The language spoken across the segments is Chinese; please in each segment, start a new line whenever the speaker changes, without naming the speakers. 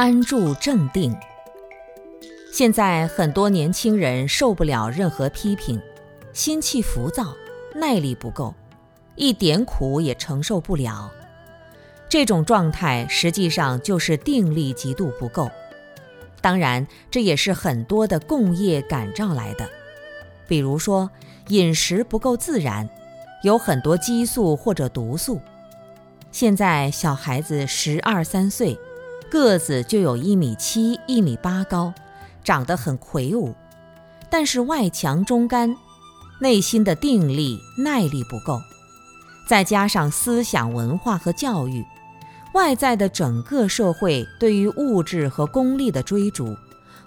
安住正定。现在很多年轻人受不了任何批评，心气浮躁，耐力不够，一点苦也承受不了。这种状态实际上就是定力极度不够。当然，这也是很多的共业感召来的。比如说，饮食不够自然，有很多激素或者毒素。现在小孩子十二三岁，个子就有一米七、一米八高，长得很魁梧，但是外强中干，内心的定力、耐力不够，再加上思想文化和教育，外在的整个社会对于物质和功利的追逐，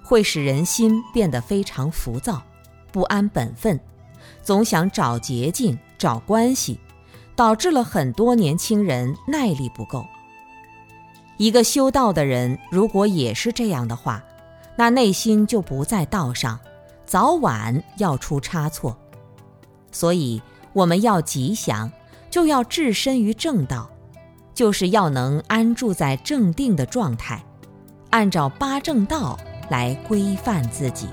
会使人心变得非常浮躁。不安本分，总想找捷径、找关系，导致了很多年轻人耐力不够。一个修道的人如果也是这样的话，那内心就不在道上，早晚要出差错。所以我们要吉祥，就要置身于正道，就是要能安住在正定的状态，按照八正道来规范自己。